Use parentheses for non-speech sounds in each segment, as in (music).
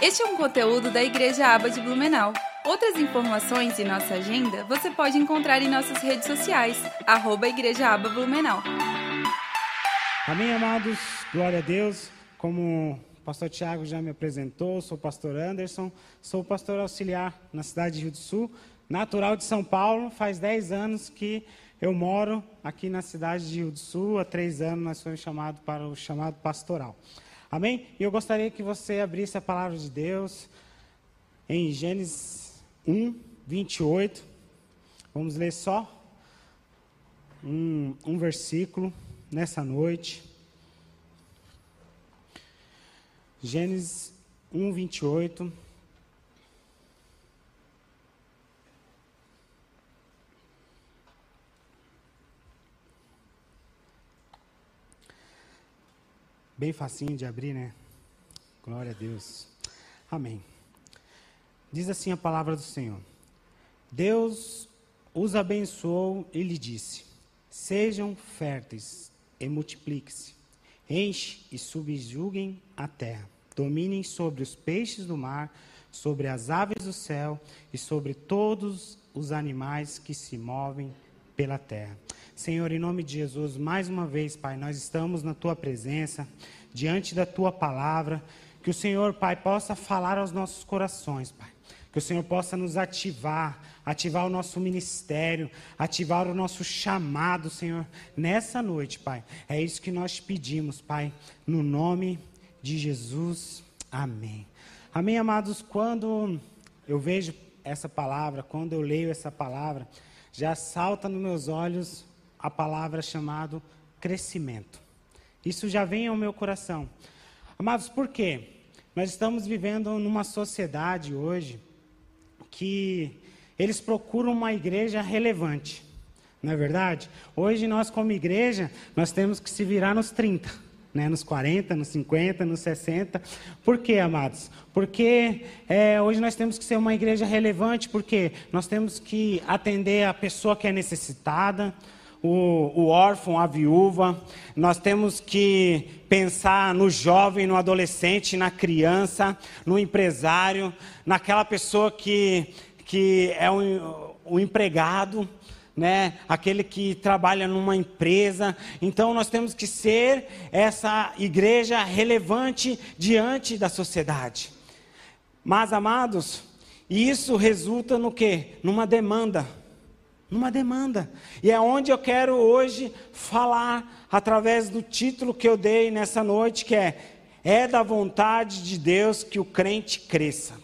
Este é um conteúdo da Igreja Aba de Blumenau. Outras informações e nossa agenda você pode encontrar em nossas redes sociais, arroba Igreja Aba Blumenau. Amém, amados? Glória a Deus. Como o pastor Tiago já me apresentou, sou o pastor Anderson, sou pastor auxiliar na cidade de Rio do Sul, natural de São Paulo. Faz 10 anos que eu moro aqui na cidade de Rio do Sul. Há três anos nós fomos chamados para o chamado pastoral. Amém? E eu gostaria que você abrisse a palavra de Deus em Gênesis 1, 28. Vamos ler só um, um versículo nessa noite. Gênesis 1, 28. Bem facinho de abrir, né? Glória a Deus. Amém. Diz assim a palavra do Senhor: Deus os abençoou e lhe disse: Sejam férteis e multipliquem-se, enche e subjuguem a terra, dominem sobre os peixes do mar, sobre as aves do céu e sobre todos os animais que se movem pela terra. Senhor, em nome de Jesus, mais uma vez, Pai, nós estamos na tua presença, diante da tua palavra. Que o Senhor, Pai, possa falar aos nossos corações, Pai. Que o Senhor possa nos ativar, ativar o nosso ministério, ativar o nosso chamado, Senhor, nessa noite, Pai. É isso que nós pedimos, Pai, no nome de Jesus. Amém. Amém, amados. Quando eu vejo essa palavra, quando eu leio essa palavra, já salta nos meus olhos a palavra chamado crescimento. Isso já vem ao meu coração. Amados, por quê? Nós estamos vivendo numa sociedade hoje que eles procuram uma igreja relevante. Não é verdade? Hoje nós como igreja, nós temos que se virar nos 30, né? nos 40, nos 50, nos 60. Por quê, amados? Porque é, hoje nós temos que ser uma igreja relevante, porque nós temos que atender a pessoa que é necessitada, o, o órfão, a viúva, nós temos que pensar no jovem, no adolescente, na criança, no empresário, naquela pessoa que, que é um, um empregado, né? aquele que trabalha numa empresa. Então nós temos que ser essa igreja relevante diante da sociedade. Mas, amados, isso resulta no quê? Numa demanda numa demanda. E é onde eu quero hoje falar, através do título que eu dei nessa noite, que é: É da vontade de Deus que o crente cresça.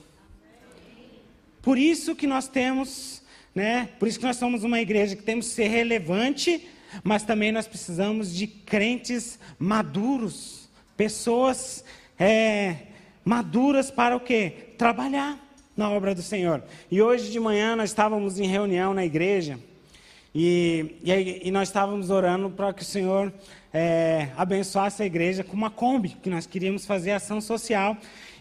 Por isso que nós temos, né? Por isso que nós somos uma igreja que temos que ser relevante, mas também nós precisamos de crentes maduros, pessoas é, maduras para o quê? Trabalhar na obra do Senhor. E hoje de manhã nós estávamos em reunião na igreja e, e, e nós estávamos orando para que o Senhor é, abençoasse a igreja com uma Kombi, que nós queríamos fazer ação social.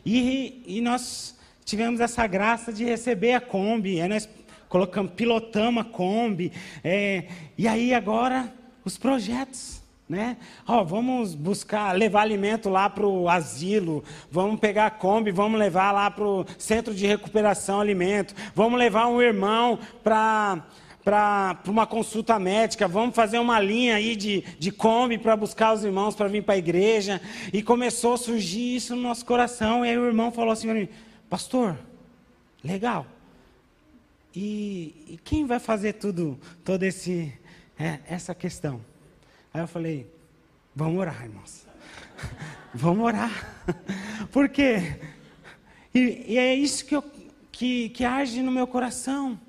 E, e nós tivemos essa graça de receber a Kombi, aí nós colocamos, pilotamos a Kombi, é, e aí agora os projetos né? Oh, vamos buscar, levar alimento lá para o asilo, vamos pegar a Kombi, vamos levar lá para o centro de recuperação alimento, vamos levar um irmão para uma consulta médica, vamos fazer uma linha aí de, de Kombi para buscar os irmãos para vir para a igreja. E começou a surgir isso no nosso coração. E aí o irmão falou assim para mim, pastor, legal. E, e quem vai fazer tudo, toda esse, é, essa questão? Aí eu falei: vamos orar, irmãos. (laughs) vamos orar. (laughs) Por quê? E, e, é isso que, eu, que, que age no meu coração.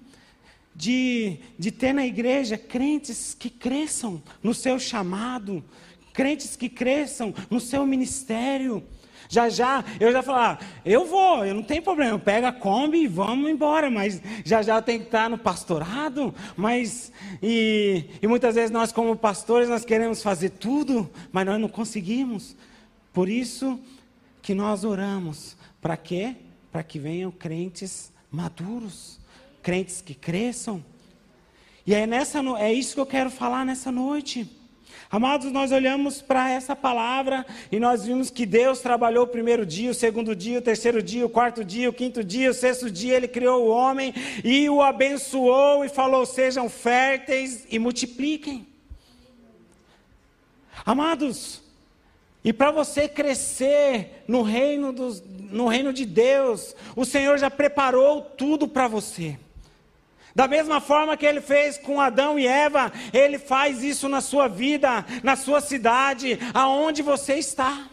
De, de ter na igreja crentes que cresçam no seu chamado, crentes que cresçam no seu ministério, já já, eu já falar, ah, eu vou, eu não tenho problema, pega a Kombi e vamos embora, mas já já tem que estar no pastorado, mas e, e muitas vezes nós como pastores nós queremos fazer tudo, mas nós não conseguimos. Por isso que nós oramos, para quê? Para que venham crentes maduros, crentes que cresçam. E é nessa é isso que eu quero falar nessa noite. Amados, nós olhamos para essa palavra e nós vimos que Deus trabalhou o primeiro dia, o segundo dia, o terceiro dia, o quarto dia, o quinto dia, o sexto dia, Ele criou o homem e o abençoou e falou: sejam férteis e multipliquem. Amados, e para você crescer no reino, dos, no reino de Deus, o Senhor já preparou tudo para você. Da mesma forma que ele fez com Adão e Eva, ele faz isso na sua vida, na sua cidade, aonde você está.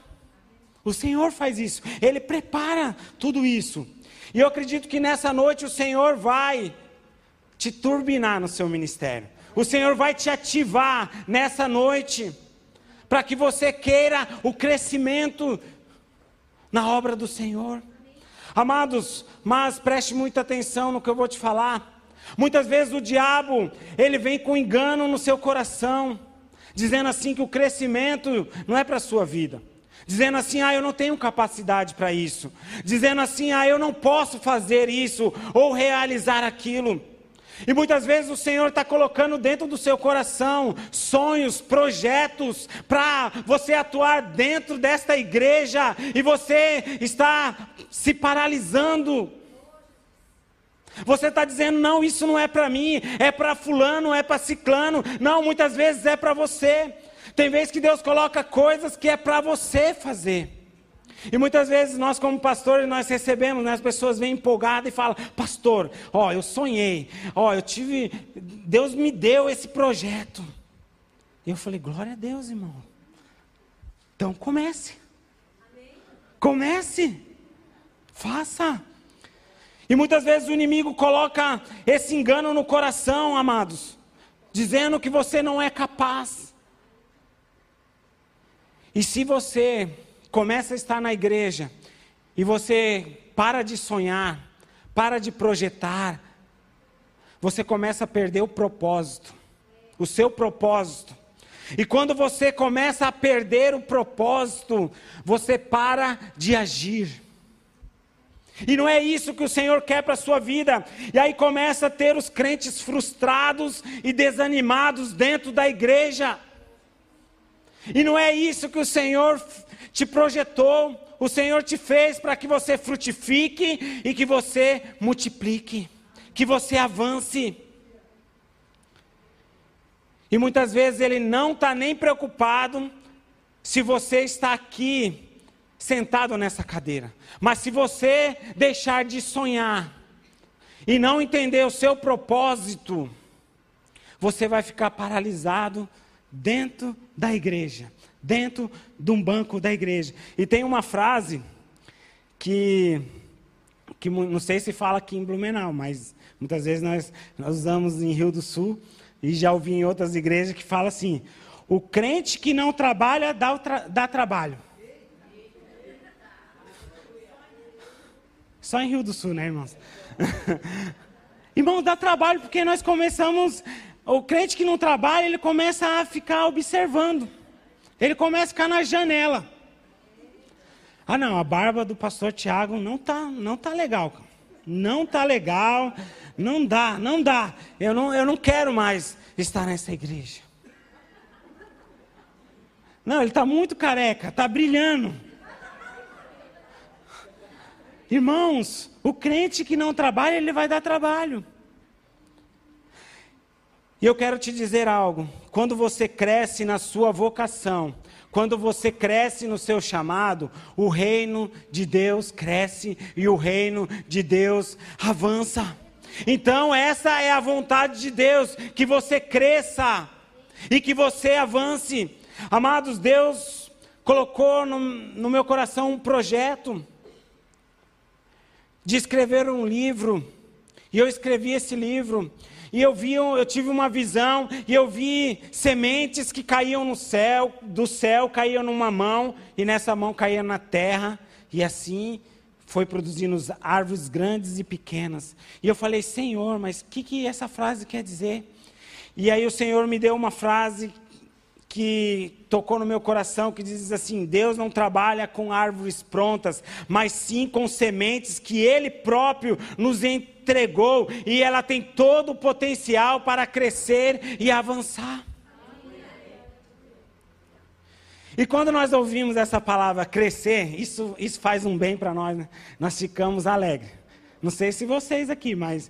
O Senhor faz isso, ele prepara tudo isso. E eu acredito que nessa noite o Senhor vai te turbinar no seu ministério. O Senhor vai te ativar nessa noite, para que você queira o crescimento na obra do Senhor. Amados, mas preste muita atenção no que eu vou te falar. Muitas vezes o diabo, ele vem com engano no seu coração, dizendo assim que o crescimento não é para a sua vida. Dizendo assim, ah, eu não tenho capacidade para isso. Dizendo assim, ah, eu não posso fazer isso ou realizar aquilo. E muitas vezes o Senhor está colocando dentro do seu coração sonhos, projetos para você atuar dentro desta igreja e você está se paralisando você está dizendo, não, isso não é para mim, é para fulano, é para ciclano. Não, muitas vezes é para você. Tem vezes que Deus coloca coisas que é para você fazer. E muitas vezes nós, como pastores, nós recebemos, né, as pessoas vêm empolgadas e falam, pastor, ó, eu sonhei, ó, eu tive, Deus me deu esse projeto. E eu falei, glória a Deus, irmão. Então comece. Comece. Faça. E muitas vezes o inimigo coloca esse engano no coração, amados, dizendo que você não é capaz. E se você começa a estar na igreja e você para de sonhar, para de projetar, você começa a perder o propósito, o seu propósito. E quando você começa a perder o propósito, você para de agir. E não é isso que o Senhor quer para a sua vida. E aí começa a ter os crentes frustrados e desanimados dentro da igreja. E não é isso que o Senhor te projetou. O Senhor te fez para que você frutifique e que você multiplique, que você avance. E muitas vezes Ele não está nem preocupado se você está aqui sentado nessa cadeira. Mas se você deixar de sonhar e não entender o seu propósito, você vai ficar paralisado dentro da igreja, dentro de um banco da igreja. E tem uma frase que, que não sei se fala aqui em Blumenau, mas muitas vezes nós, nós usamos em Rio do Sul e já ouvi em outras igrejas que fala assim: o crente que não trabalha dá, dá trabalho. Só em Rio do Sul, né, irmãos? (laughs) Irmão, dá trabalho porque nós começamos. O crente que não trabalha, ele começa a ficar observando. Ele começa a ficar na janela. Ah, não, a barba do pastor Tiago não tá, não tá legal. Não tá legal. Não dá, não dá. Eu não, eu não quero mais estar nessa igreja. Não, ele está muito careca, está brilhando. Irmãos, o crente que não trabalha, ele vai dar trabalho. E eu quero te dizer algo: quando você cresce na sua vocação, quando você cresce no seu chamado, o reino de Deus cresce e o reino de Deus avança. Então, essa é a vontade de Deus: que você cresça e que você avance. Amados, Deus colocou no, no meu coração um projeto de escrever um livro. E eu escrevi esse livro. E eu vi, eu tive uma visão e eu vi sementes que caíam no céu, do céu caíam numa mão e nessa mão caía na terra e assim foi produzindo árvores grandes e pequenas. E eu falei, Senhor, mas o que, que essa frase quer dizer? E aí o Senhor me deu uma frase que tocou no meu coração, que diz assim: Deus não trabalha com árvores prontas, mas sim com sementes que Ele próprio nos entregou, e ela tem todo o potencial para crescer e avançar. E quando nós ouvimos essa palavra crescer, isso, isso faz um bem para nós, né? nós ficamos alegres. Não sei se vocês aqui, mas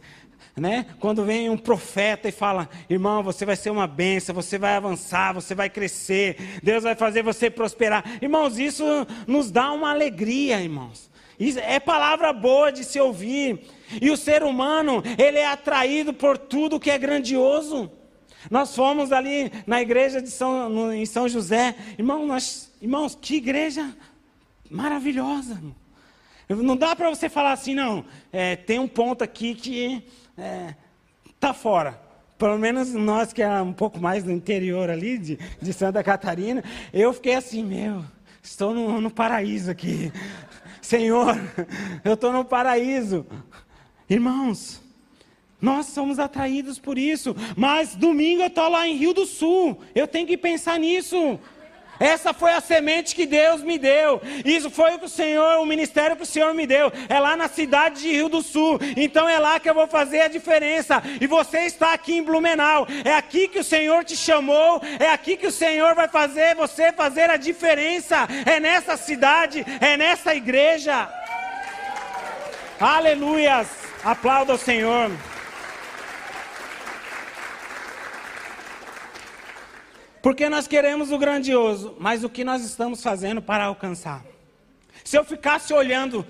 né? Quando vem um profeta e fala, irmão, você vai ser uma benção, você vai avançar, você vai crescer, Deus vai fazer você prosperar. Irmãos, isso nos dá uma alegria, irmãos. Isso é palavra boa de se ouvir. E o ser humano, ele é atraído por tudo que é grandioso. Nós fomos ali na igreja de São, no, em São José, irmão, nós, irmãos, que igreja maravilhosa. Não dá para você falar assim, não. É, tem um ponto aqui que é, tá fora. Pelo menos nós que é um pouco mais do interior ali de, de Santa Catarina, eu fiquei assim, meu, estou no, no paraíso aqui. Senhor, eu estou no paraíso. Irmãos, nós somos atraídos por isso. Mas domingo eu estou lá em Rio do Sul. Eu tenho que pensar nisso. Essa foi a semente que Deus me deu. Isso foi o que o Senhor, o ministério que o Senhor me deu. É lá na cidade de Rio do Sul. Então é lá que eu vou fazer a diferença. E você está aqui em Blumenau. É aqui que o Senhor te chamou. É aqui que o Senhor vai fazer você fazer a diferença. É nessa cidade, é nessa igreja. Aleluias. Aplauda o Senhor. Porque nós queremos o grandioso, mas o que nós estamos fazendo para alcançar? Se eu ficasse olhando,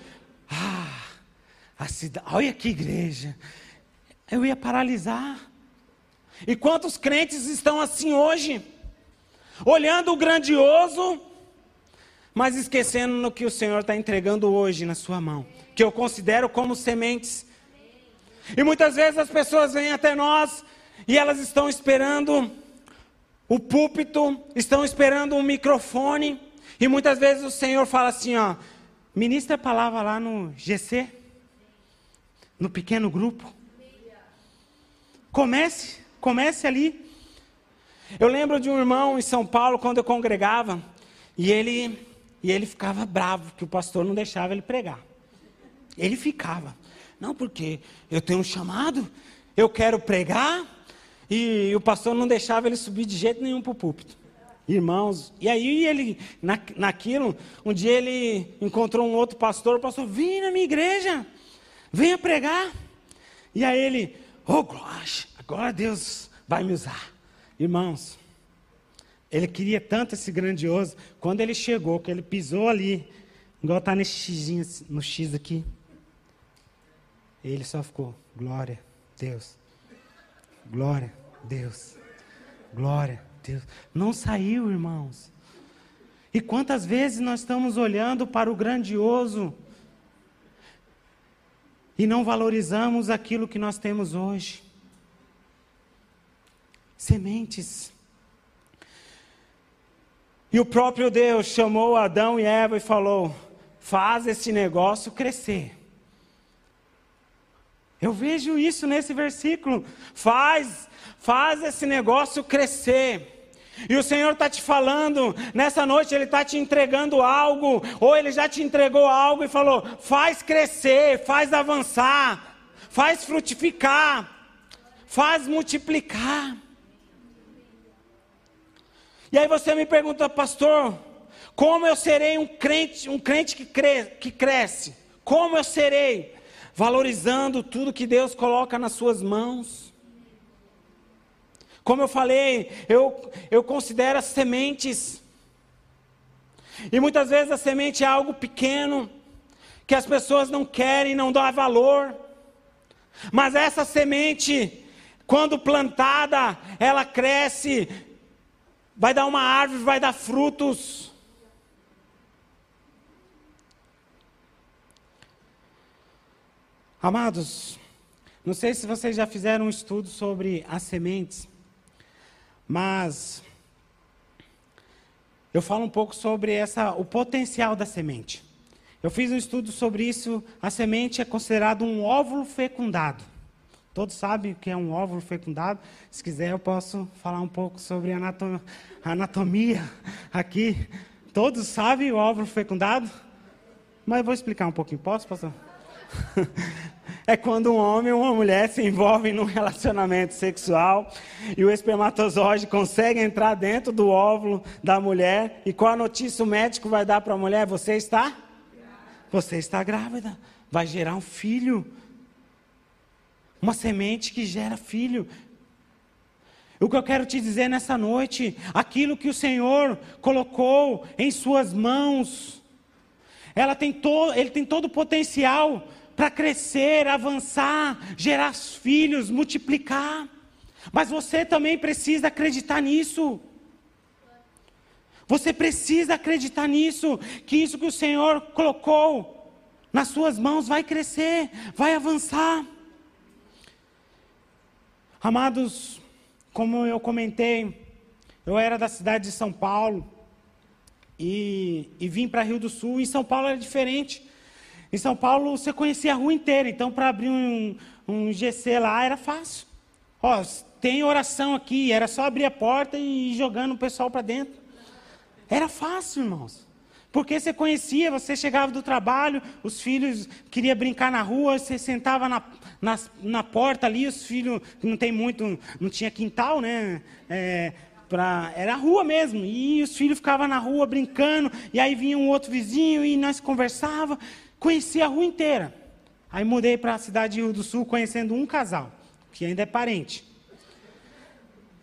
ah, a cidade, olha que igreja, eu ia paralisar. E quantos crentes estão assim hoje? Olhando o grandioso, mas esquecendo no que o Senhor está entregando hoje na sua mão, que eu considero como sementes. E muitas vezes as pessoas vêm até nós e elas estão esperando o púlpito, estão esperando um microfone, e muitas vezes o Senhor fala assim, ó, ministra a palavra lá no GC, no pequeno grupo. Comece, comece ali. Eu lembro de um irmão em São Paulo quando eu congregava, e ele e ele ficava bravo que o pastor não deixava ele pregar. Ele ficava. Não, porque eu tenho um chamado, eu quero pregar, e o pastor não deixava ele subir de jeito nenhum para o púlpito. Irmãos, e aí ele, na, naquilo, um dia ele encontrou um outro pastor, o pastor, vem na minha igreja, venha pregar. E aí ele, oh glória, agora Deus vai me usar. Irmãos, ele queria tanto esse grandioso, quando ele chegou, que ele pisou ali, igual está nesse xizinho, no X aqui, ele só ficou, glória, Deus, glória, Deus. Glória a Deus. Não saiu, irmãos. E quantas vezes nós estamos olhando para o grandioso e não valorizamos aquilo que nós temos hoje? Sementes. E o próprio Deus chamou Adão e Eva e falou: faz esse negócio crescer. Eu vejo isso nesse versículo. Faz Faz esse negócio crescer. E o Senhor está te falando, nessa noite Ele está te entregando algo, ou Ele já te entregou algo e falou: faz crescer, faz avançar, faz frutificar, faz multiplicar. E aí você me pergunta, pastor, como eu serei um crente, um crente que, cre que cresce? Como eu serei? Valorizando tudo que Deus coloca nas suas mãos como eu falei, eu, eu considero as sementes. E muitas vezes a semente é algo pequeno, que as pessoas não querem, não dão valor. Mas essa semente, quando plantada, ela cresce, vai dar uma árvore, vai dar frutos. Amados, não sei se vocês já fizeram um estudo sobre as sementes. Mas eu falo um pouco sobre essa, o potencial da semente. Eu fiz um estudo sobre isso. A semente é considerado um óvulo fecundado. Todos sabem o que é um óvulo fecundado. Se quiser, eu posso falar um pouco sobre anatomia aqui. Todos sabem o óvulo fecundado? Mas eu vou explicar um pouquinho. Posso, pastor? (laughs) é quando um homem ou uma mulher se envolvem num relacionamento sexual e o espermatozoide consegue entrar dentro do óvulo da mulher e qual a notícia o médico vai dar para a mulher? Você está? Você está grávida. Vai gerar um filho. Uma semente que gera filho. O que eu quero te dizer nessa noite, aquilo que o Senhor colocou em suas mãos, ela tem to, ele tem todo o potencial para crescer, avançar, gerar filhos, multiplicar. Mas você também precisa acreditar nisso. Você precisa acreditar nisso, que isso que o Senhor colocou nas suas mãos vai crescer, vai avançar. Amados, como eu comentei, eu era da cidade de São Paulo e, e vim para Rio do Sul. Em São Paulo era diferente. Em São Paulo você conhecia a rua inteira, então para abrir um, um GC lá era fácil. Ó, tem oração aqui, era só abrir a porta e ir jogando o pessoal para dentro. Era fácil, irmãos. Porque você conhecia, você chegava do trabalho, os filhos queriam brincar na rua, você sentava na, na, na porta ali, os filhos, não tem muito, não tinha quintal, né? É, pra, era rua mesmo, e os filhos ficavam na rua brincando, e aí vinha um outro vizinho e nós conversava, conhecia a rua inteira. Aí mudei para a cidade de Rio do Sul conhecendo um casal, que ainda é parente.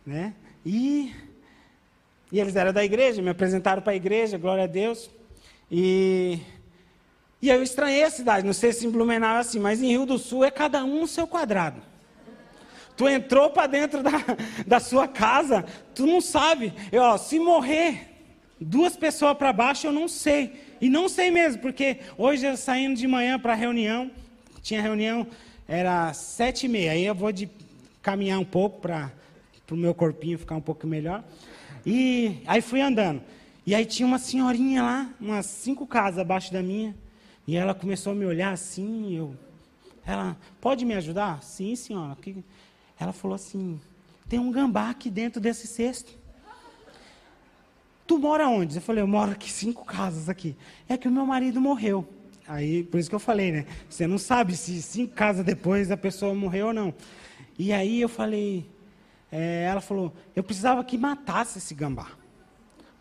Né? E, e eles eram da igreja, me apresentaram para a igreja, glória a Deus. E, e eu estranhei a cidade, não sei se em Blumenau é assim, mas em Rio do Sul é cada um no seu quadrado. Tu entrou para dentro da, (laughs) da sua casa, tu não sabe. Eu, ó, se morrer duas pessoas para baixo, eu não sei. E não sei mesmo, porque hoje eu saindo de manhã para a reunião, tinha reunião, era sete e meia. Aí eu vou de caminhar um pouco para o meu corpinho ficar um pouco melhor. E aí fui andando. E aí tinha uma senhorinha lá, umas cinco casas abaixo da minha. E ela começou a me olhar assim, eu. Ela, pode me ajudar? Sim, senhora. Ela falou assim: tem um gambá aqui dentro desse cesto. Tu mora onde? Eu falei, eu moro aqui cinco casas aqui. É que o meu marido morreu. Aí, por isso que eu falei, né? Você não sabe se cinco casas depois a pessoa morreu ou não. E aí eu falei, é, ela falou, eu precisava que matasse esse gambá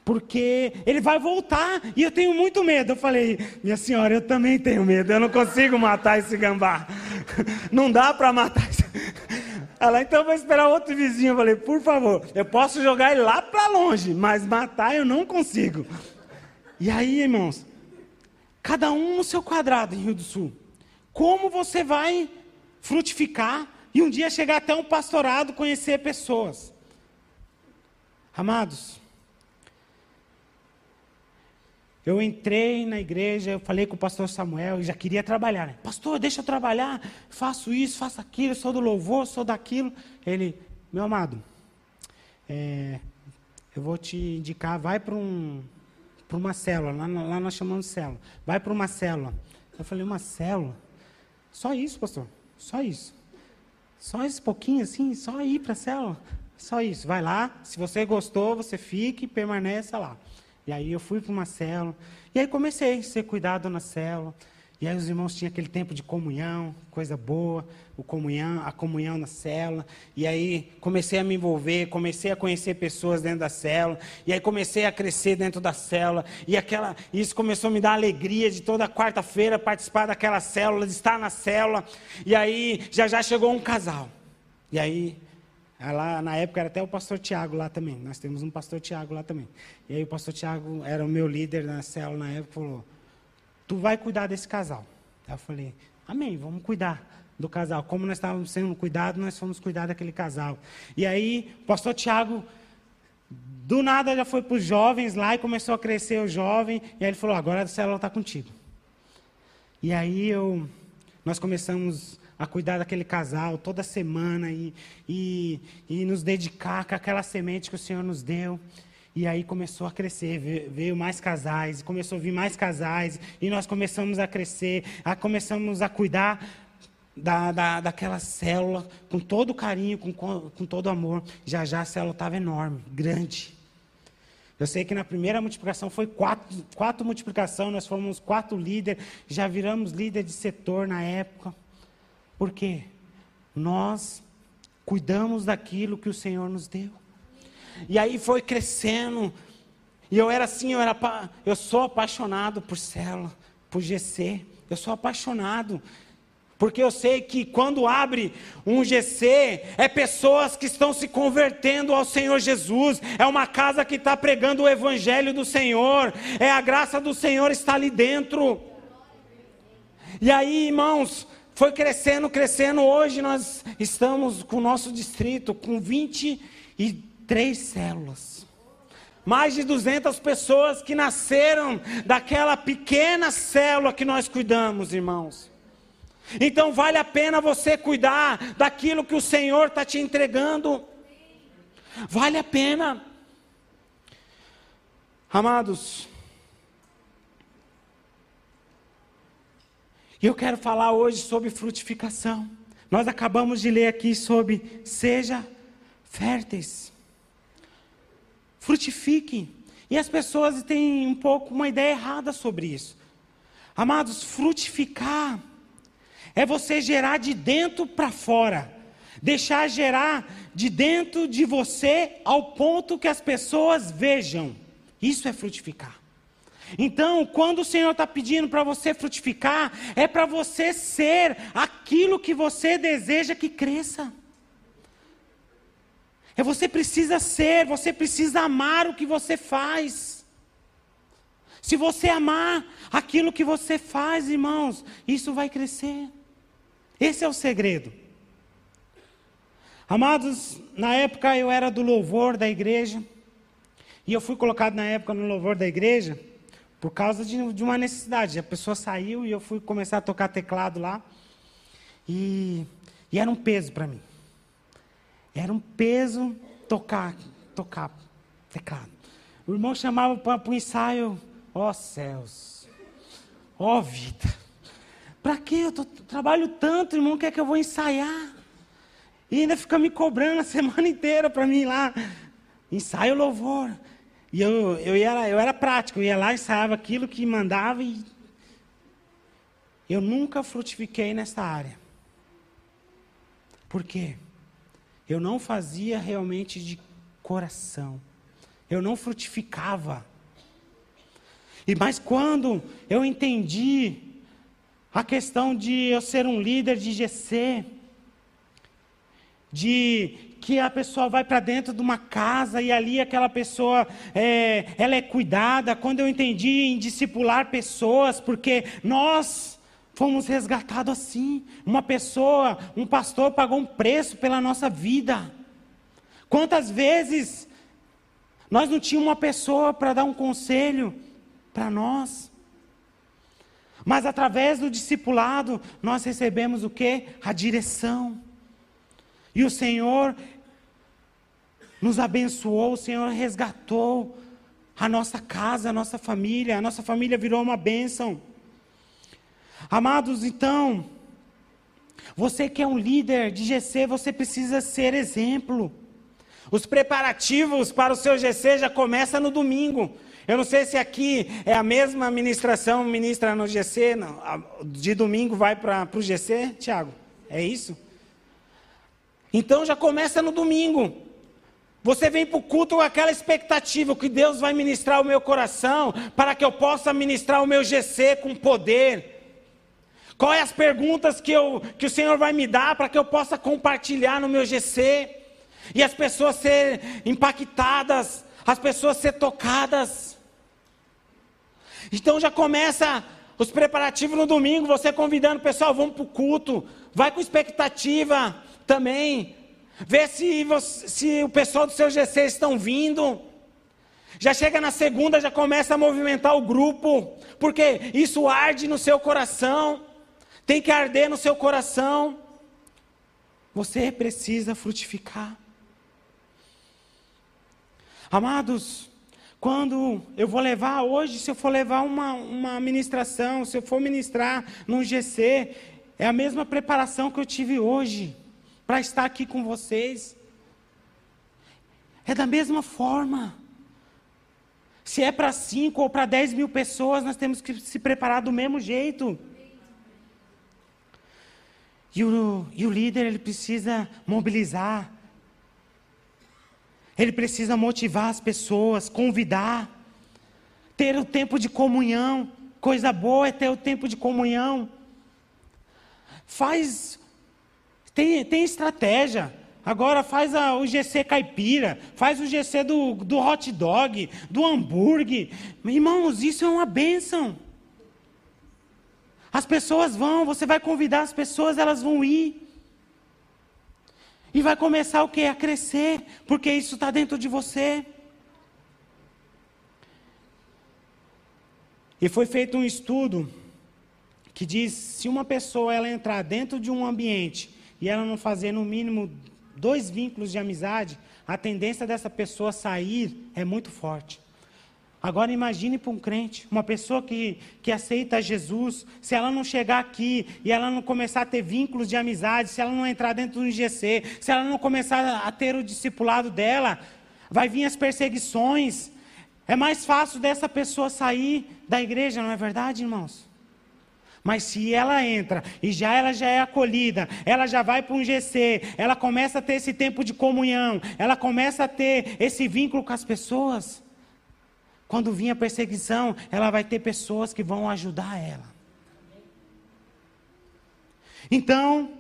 porque ele vai voltar e eu tenho muito medo. Eu falei, minha senhora, eu também tenho medo, eu não consigo matar esse gambá. (laughs) Não dá para matar esse... Ela, então vou esperar outro vizinho. Eu falei, por favor, eu posso jogar ele lá para longe, mas matar eu não consigo. E aí, irmãos, cada um no seu quadrado em Rio do Sul. Como você vai frutificar e um dia chegar até um pastorado, conhecer pessoas? Amados, eu entrei na igreja, eu falei com o pastor Samuel e já queria trabalhar. Né? Pastor, deixa eu trabalhar, faço isso, faço aquilo, sou do louvor, sou daquilo. Ele, meu amado, é, eu vou te indicar, vai para um, uma célula, lá, lá nós chamamos de célula. Vai para uma célula. Eu falei, uma célula? Só isso, pastor, só isso. Só esse pouquinho assim, só ir para a célula. Só isso, vai lá, se você gostou, você fique e permaneça lá. E aí eu fui para uma célula. E aí comecei a ser cuidado na célula. E aí os irmãos tinham aquele tempo de comunhão, coisa boa, o comunhão, a comunhão na célula. E aí comecei a me envolver, comecei a conhecer pessoas dentro da célula. E aí comecei a crescer dentro da célula. E aquela, isso começou a me dar alegria de toda quarta-feira participar daquela célula, de estar na célula. E aí já já chegou um casal. E aí Lá, na época era até o pastor Tiago lá também. Nós temos um pastor Tiago lá também. E aí o pastor Tiago era o meu líder na célula na época, falou: Tu vai cuidar desse casal. Eu falei: Amém, vamos cuidar do casal. Como nós estávamos sendo cuidados, nós fomos cuidar daquele casal. E aí o pastor Tiago, do nada, já foi para os jovens lá e começou a crescer o jovem. E aí ele falou: Agora a célula está contigo. E aí eu, nós começamos a cuidar daquele casal toda semana e, e, e nos dedicar com aquela semente que o Senhor nos deu. E aí começou a crescer, veio mais casais, começou a vir mais casais, e nós começamos a crescer, a, começamos a cuidar da, da, daquela célula com todo carinho, com, com todo amor. Já já a célula estava enorme, grande. Eu sei que na primeira multiplicação foi quatro, quatro multiplicações, nós fomos quatro líderes, já viramos líder de setor na época. Por quê? Nós cuidamos daquilo que o Senhor nos deu. E aí foi crescendo. E eu era assim, eu, era, eu sou apaixonado por célula, por GC. Eu sou apaixonado. Porque eu sei que quando abre um GC, é pessoas que estão se convertendo ao Senhor Jesus, é uma casa que está pregando o Evangelho do Senhor, é a graça do Senhor está ali dentro. E aí, irmãos, foi crescendo, crescendo. Hoje nós estamos com o nosso distrito com 23 células. Mais de 200 pessoas que nasceram daquela pequena célula que nós cuidamos, irmãos. Então vale a pena você cuidar daquilo que o Senhor está te entregando. Vale a pena. Amados, e eu quero falar hoje sobre frutificação. Nós acabamos de ler aqui sobre seja férteis. Frutifiquem. E as pessoas têm um pouco uma ideia errada sobre isso. Amados, frutificar é você gerar de dentro para fora. Deixar gerar de dentro de você ao ponto que as pessoas vejam. Isso é frutificar. Então, quando o Senhor está pedindo para você frutificar, é para você ser aquilo que você deseja que cresça. É você precisa ser, você precisa amar o que você faz. Se você amar aquilo que você faz, irmãos, isso vai crescer. Esse é o segredo. Amados, na época eu era do louvor da igreja, e eu fui colocado na época no louvor da igreja por causa de, de uma necessidade. A pessoa saiu e eu fui começar a tocar teclado lá, e, e era um peso para mim. Era um peso tocar, tocar teclado. O irmão chamava para o ensaio, ó oh, céus, ó oh, vida. Para quê? Eu tô, trabalho tanto, irmão, quer que eu vou ensaiar? E ainda fica me cobrando a (laughs) semana inteira para mim lá. Ensaio louvor. E eu, eu, ia, eu era prático, eu ia lá, ensaiava aquilo que mandava e. Eu nunca frutifiquei nessa área. Por quê? Eu não fazia realmente de coração. Eu não frutificava. E mas quando eu entendi a questão de eu ser um líder de GC, de que a pessoa vai para dentro de uma casa e ali aquela pessoa é, ela é cuidada. Quando eu entendi em discipular pessoas, porque nós fomos resgatados assim. Uma pessoa, um pastor pagou um preço pela nossa vida. Quantas vezes nós não tínhamos uma pessoa para dar um conselho para nós? Mas através do discipulado, nós recebemos o que? A direção. E o Senhor nos abençoou, o Senhor resgatou a nossa casa, a nossa família, a nossa família virou uma bênção. Amados, então, você que é um líder de GC, você precisa ser exemplo. Os preparativos para o seu GC já começam no domingo. Eu não sei se aqui é a mesma ministração, ministra no GC, não, de domingo vai para o GC, Tiago? É isso? Então já começa no domingo. Você vem para o culto com aquela expectativa que Deus vai ministrar o meu coração para que eu possa ministrar o meu GC com poder. Quais as perguntas que, eu, que o Senhor vai me dar para que eu possa compartilhar no meu GC? E as pessoas serem impactadas, as pessoas serem tocadas. Então já começa os preparativos no domingo, você convidando o pessoal, vamos para o culto, vai com expectativa também. Vê se, se o pessoal do seu GC estão vindo. Já chega na segunda, já começa a movimentar o grupo, porque isso arde no seu coração, tem que arder no seu coração. Você precisa frutificar. Amados, quando eu vou levar hoje, se eu for levar uma, uma ministração, se eu for ministrar num GC, é a mesma preparação que eu tive hoje para estar aqui com vocês. É da mesma forma. Se é para 5 ou para 10 mil pessoas, nós temos que se preparar do mesmo jeito. E o, e o líder, ele precisa mobilizar. Ele precisa motivar as pessoas, convidar. Ter o tempo de comunhão. Coisa boa é ter o tempo de comunhão. Faz. Tem, tem estratégia. Agora faz a, o GC caipira, faz o GC do, do hot dog, do hambúrguer. Irmãos, isso é uma bênção. As pessoas vão, você vai convidar as pessoas, elas vão ir. E vai começar o que? A crescer, porque isso está dentro de você. E foi feito um estudo que diz se uma pessoa ela entrar dentro de um ambiente e ela não fazer no mínimo dois vínculos de amizade, a tendência dessa pessoa sair é muito forte. Agora imagine para um crente, uma pessoa que, que aceita Jesus, se ela não chegar aqui e ela não começar a ter vínculos de amizade, se ela não entrar dentro do GC, se ela não começar a ter o discipulado dela, vai vir as perseguições. É mais fácil dessa pessoa sair da igreja, não é verdade, irmãos? Mas se ela entra e já ela já é acolhida, ela já vai para um GC, ela começa a ter esse tempo de comunhão, ela começa a ter esse vínculo com as pessoas. Quando vir a perseguição, ela vai ter pessoas que vão ajudar ela. Então,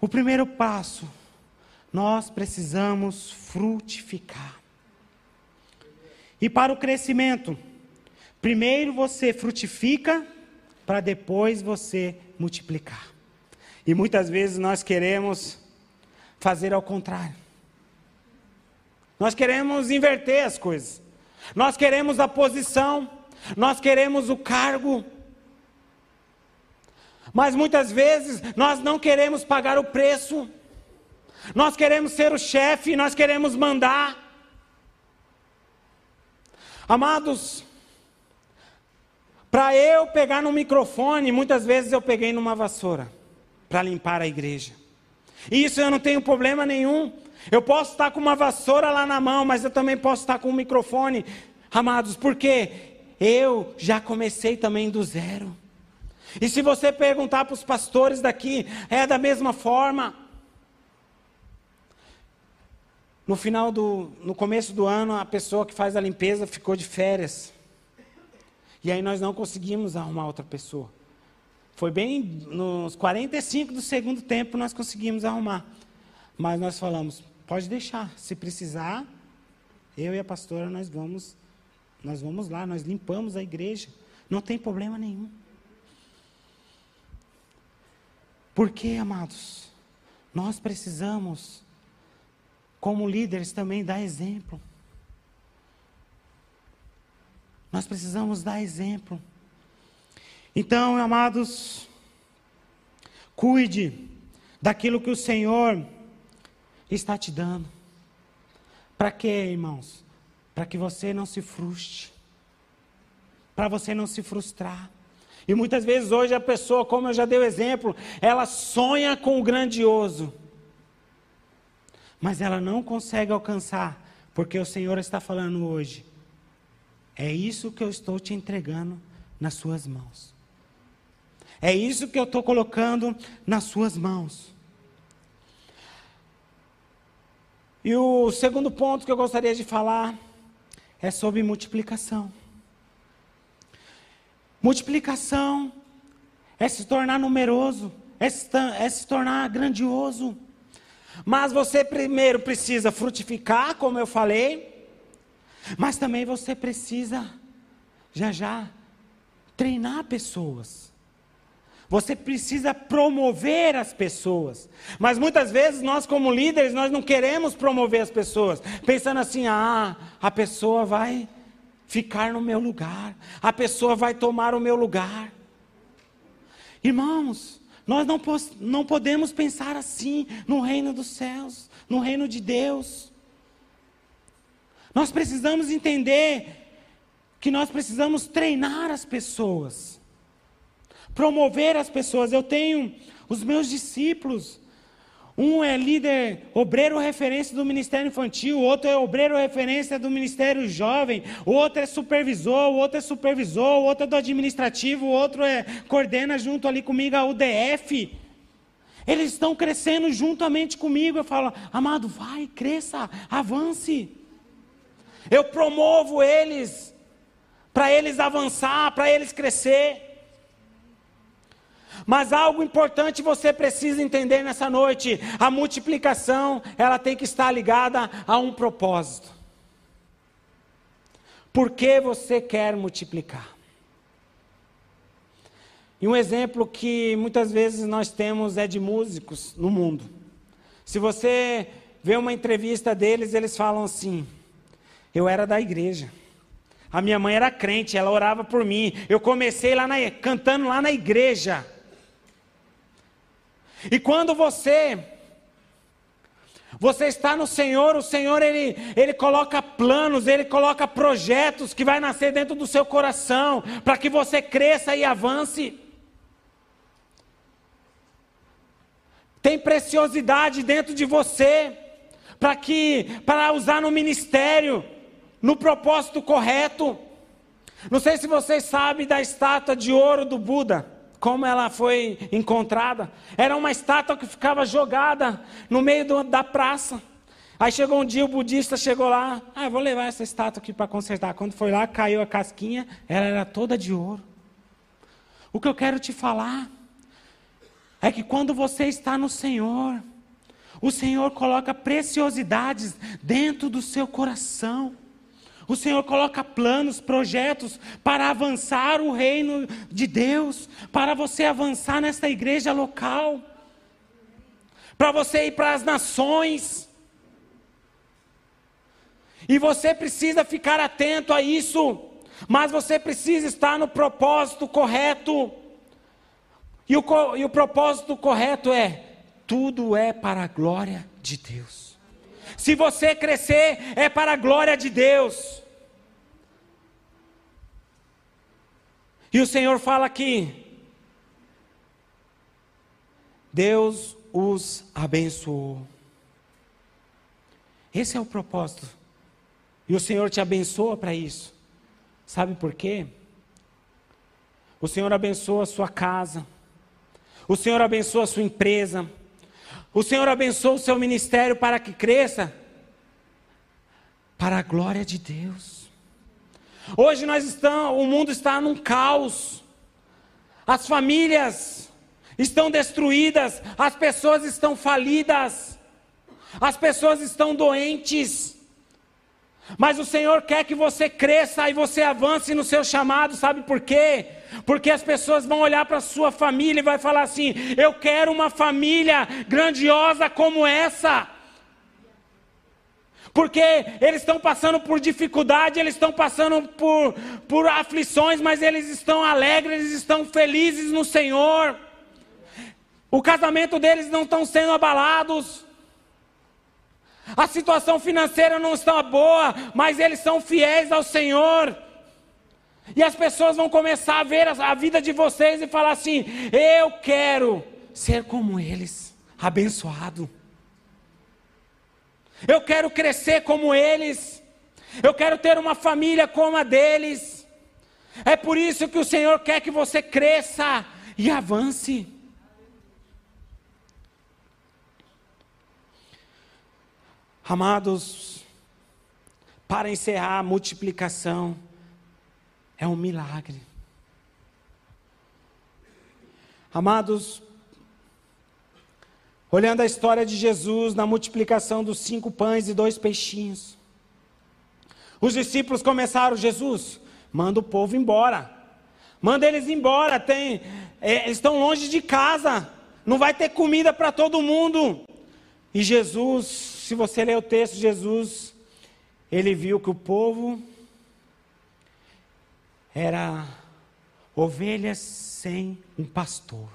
o primeiro passo, nós precisamos frutificar. E para o crescimento, primeiro você frutifica para depois você multiplicar. E muitas vezes nós queremos fazer ao contrário. Nós queremos inverter as coisas. Nós queremos a posição, nós queremos o cargo. Mas muitas vezes nós não queremos pagar o preço. Nós queremos ser o chefe, nós queremos mandar. Amados, para eu pegar no microfone, muitas vezes eu peguei numa vassoura para limpar a igreja. E isso eu não tenho problema nenhum. Eu posso estar com uma vassoura lá na mão, mas eu também posso estar com um microfone, amados, porque eu já comecei também do zero. E se você perguntar para os pastores daqui, é da mesma forma. No final do, no começo do ano, a pessoa que faz a limpeza ficou de férias. E aí nós não conseguimos arrumar outra pessoa. Foi bem nos 45 do segundo tempo nós conseguimos arrumar. Mas nós falamos, pode deixar, se precisar, eu e a pastora nós vamos nós vamos lá, nós limpamos a igreja. Não tem problema nenhum. Porque, amados, nós precisamos, como líderes, também dar exemplo. Nós precisamos dar exemplo. Então, amados, cuide daquilo que o Senhor está te dando. Para quê, irmãos? Para que você não se frustre. Para você não se frustrar. E muitas vezes hoje a pessoa, como eu já dei o exemplo, ela sonha com o grandioso. Mas ela não consegue alcançar, porque o Senhor está falando hoje. É isso que eu estou te entregando nas suas mãos. É isso que eu estou colocando nas suas mãos. E o segundo ponto que eu gostaria de falar é sobre multiplicação. Multiplicação é se tornar numeroso, é se, é se tornar grandioso. Mas você primeiro precisa frutificar, como eu falei, mas também você precisa, já já, treinar pessoas. Você precisa promover as pessoas. Mas muitas vezes nós, como líderes, nós não queremos promover as pessoas, pensando assim: ah, a pessoa vai ficar no meu lugar, a pessoa vai tomar o meu lugar. Irmãos, nós não, não podemos pensar assim no reino dos céus, no reino de Deus. Nós precisamos entender que nós precisamos treinar as pessoas, promover as pessoas. Eu tenho os meus discípulos. Um é líder, obreiro referência do Ministério Infantil, outro é obreiro referência do Ministério Jovem, o outro é supervisor, o outro é supervisor, o outro é do administrativo, o outro é coordena junto ali comigo a UDF. Eles estão crescendo juntamente comigo. Eu falo, amado, vai, cresça, avance. Eu promovo eles, para eles avançar, para eles crescer. Mas algo importante você precisa entender nessa noite: a multiplicação, ela tem que estar ligada a um propósito. Por que você quer multiplicar? E um exemplo que muitas vezes nós temos é de músicos no mundo. Se você vê uma entrevista deles, eles falam assim: Eu era da igreja. A minha mãe era crente, ela orava por mim. Eu comecei lá na, cantando lá na igreja. E quando você você está no Senhor, o Senhor ele, ele coloca planos, ele coloca projetos que vai nascer dentro do seu coração, para que você cresça e avance. tem preciosidade dentro de você para que para usar no ministério, no propósito correto. Não sei se vocês sabem da estátua de ouro do Buda, como ela foi encontrada. Era uma estátua que ficava jogada no meio do, da praça. Aí chegou um dia, o budista chegou lá, ah, vou levar essa estátua aqui para consertar. Quando foi lá, caiu a casquinha, ela era toda de ouro. O que eu quero te falar é que quando você está no Senhor, o Senhor coloca preciosidades dentro do seu coração. O Senhor coloca planos, projetos para avançar o reino de Deus, para você avançar nessa igreja local, para você ir para as nações. E você precisa ficar atento a isso, mas você precisa estar no propósito correto. E o, e o propósito correto é: tudo é para a glória de Deus. Se você crescer, é para a glória de Deus. E o Senhor fala aqui: Deus os abençoou. Esse é o propósito. E o Senhor te abençoa para isso. Sabe por quê? O Senhor abençoa a sua casa. O Senhor abençoa a sua empresa. O Senhor abençoa o seu ministério para que cresça. Para a glória de Deus. Hoje nós estamos, o mundo está num caos. As famílias estão destruídas, as pessoas estão falidas, as pessoas estão doentes. Mas o Senhor quer que você cresça e você avance no seu chamado, sabe por quê? Porque as pessoas vão olhar para a sua família e vai falar assim: "Eu quero uma família grandiosa como essa". Porque eles estão passando por dificuldade, eles estão passando por, por aflições, mas eles estão alegres, eles estão felizes no Senhor. O casamento deles não estão sendo abalados. A situação financeira não está boa, mas eles são fiéis ao Senhor. E as pessoas vão começar a ver a vida de vocês e falar assim: eu quero ser como eles, abençoado. Eu quero crescer como eles. Eu quero ter uma família como a deles. É por isso que o Senhor quer que você cresça e avance. Amados, para encerrar a multiplicação, é um milagre. Amados, olhando a história de Jesus na multiplicação dos cinco pães e dois peixinhos, os discípulos começaram: Jesus, manda o povo embora, manda eles embora, tem, é, eles estão longe de casa, não vai ter comida para todo mundo. E Jesus se você ler o texto, Jesus, ele viu que o povo era ovelhas sem um pastor.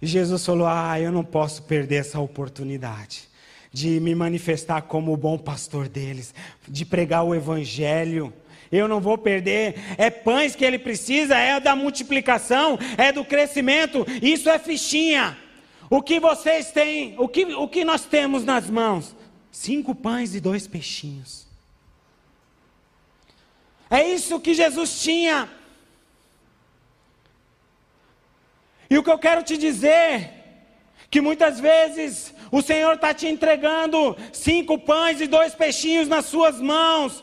E Jesus falou: Ah, eu não posso perder essa oportunidade de me manifestar como o bom pastor deles, de pregar o evangelho. Eu não vou perder. É pães que ele precisa, é da multiplicação, é do crescimento. Isso é fichinha. O que vocês têm, o que, o que nós temos nas mãos? Cinco pães e dois peixinhos. É isso que Jesus tinha. E o que eu quero te dizer, que muitas vezes o Senhor está te entregando cinco pães e dois peixinhos nas suas mãos,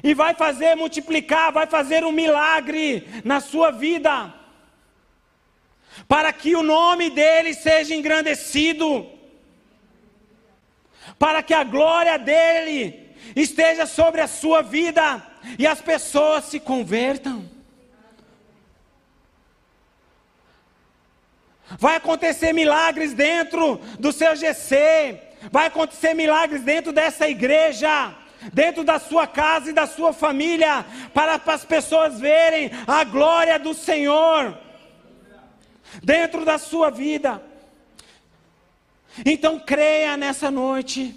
e vai fazer multiplicar, vai fazer um milagre na sua vida, para que o nome dele seja engrandecido, para que a glória dele esteja sobre a sua vida e as pessoas se convertam. Vai acontecer milagres dentro do seu GC, vai acontecer milagres dentro dessa igreja dentro da sua casa e da sua família, para as pessoas verem a glória do Senhor dentro da sua vida. Então creia nessa noite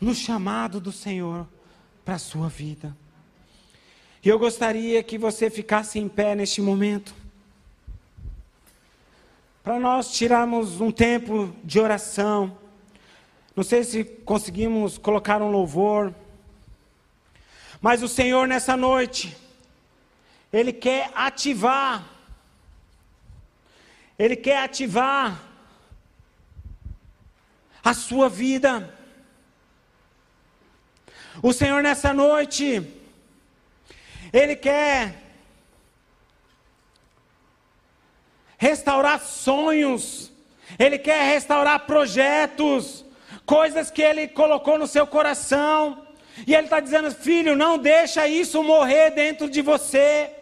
no chamado do Senhor para a sua vida. E eu gostaria que você ficasse em pé neste momento. Para nós tirarmos um tempo de oração. Não sei se conseguimos colocar um louvor. Mas o Senhor nessa noite, Ele quer ativar. Ele quer ativar a sua vida. O Senhor nessa noite, Ele quer restaurar sonhos, Ele quer restaurar projetos, coisas que Ele colocou no seu coração. E Ele está dizendo, filho, não deixa isso morrer dentro de você.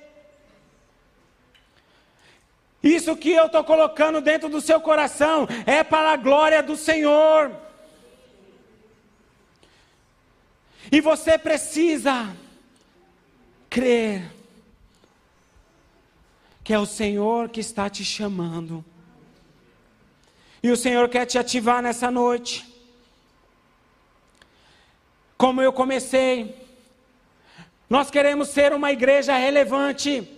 Isso que eu estou colocando dentro do seu coração é para a glória do Senhor. E você precisa crer que é o Senhor que está te chamando. E o Senhor quer te ativar nessa noite. Como eu comecei, nós queremos ser uma igreja relevante.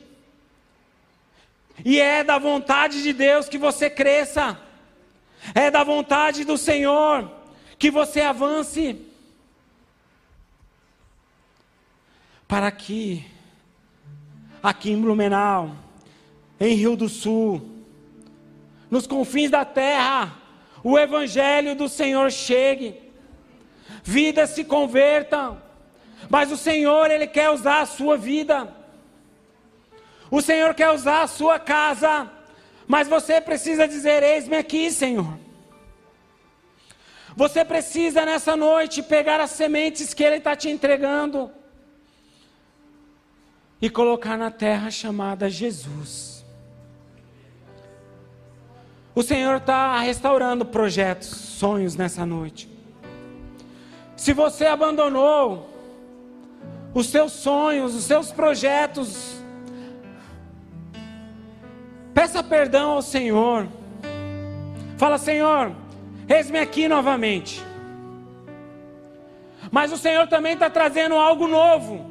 E é da vontade de Deus que você cresça. É da vontade do Senhor que você avance. Para que aqui em Blumenau, em Rio do Sul, nos confins da terra, o evangelho do Senhor chegue vidas se convertam. Mas o Senhor, Ele quer usar a sua vida. O Senhor quer usar a sua casa. Mas você precisa dizer: Eis-me aqui, Senhor. Você precisa nessa noite pegar as sementes que Ele está te entregando e colocar na terra chamada Jesus. O Senhor está restaurando projetos, sonhos nessa noite. Se você abandonou os seus sonhos, os seus projetos, peça perdão ao Senhor. Fala, Senhor, eis-me aqui novamente. Mas o Senhor também está trazendo algo novo.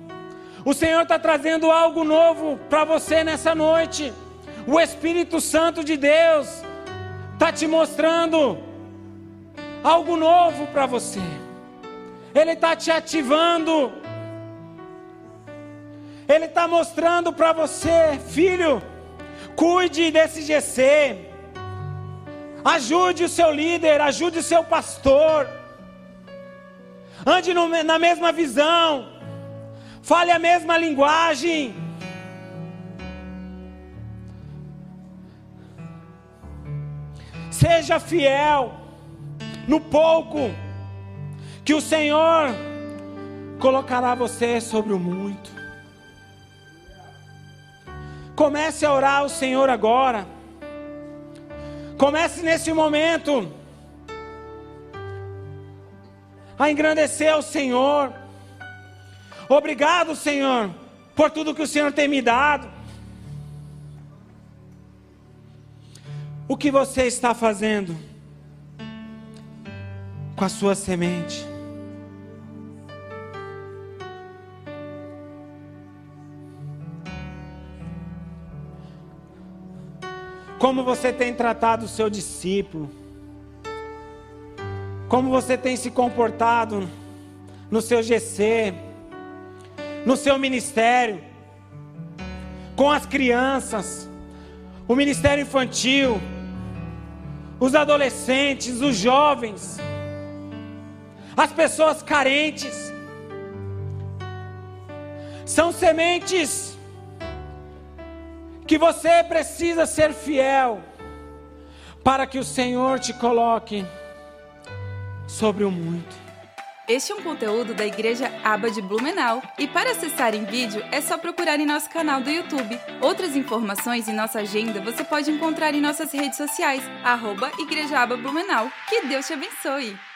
O Senhor está trazendo algo novo para você nessa noite. O Espírito Santo de Deus está te mostrando algo novo para você. Ele está te ativando. Ele está mostrando para você, filho, cuide desse GC. Ajude o seu líder, ajude o seu pastor. Ande no, na mesma visão. Fale a mesma linguagem. Seja fiel no pouco que o Senhor colocará você sobre o muito. Comece a orar ao Senhor agora. Comece nesse momento a engrandecer ao Senhor. Obrigado, Senhor, por tudo que o Senhor tem me dado. O que você está fazendo com a sua semente? Como você tem tratado o seu discípulo? Como você tem se comportado no seu GC, no seu ministério? com as crianças, o ministério infantil, os adolescentes, os jovens, as pessoas carentes. São sementes que você precisa ser fiel para que o Senhor te coloque sobre o muito. Este é um conteúdo da Igreja Aba de Blumenau e para acessar em vídeo é só procurar em nosso canal do YouTube. Outras informações e nossa agenda você pode encontrar em nossas redes sociais, arroba Igreja Aba Blumenau. Que Deus te abençoe!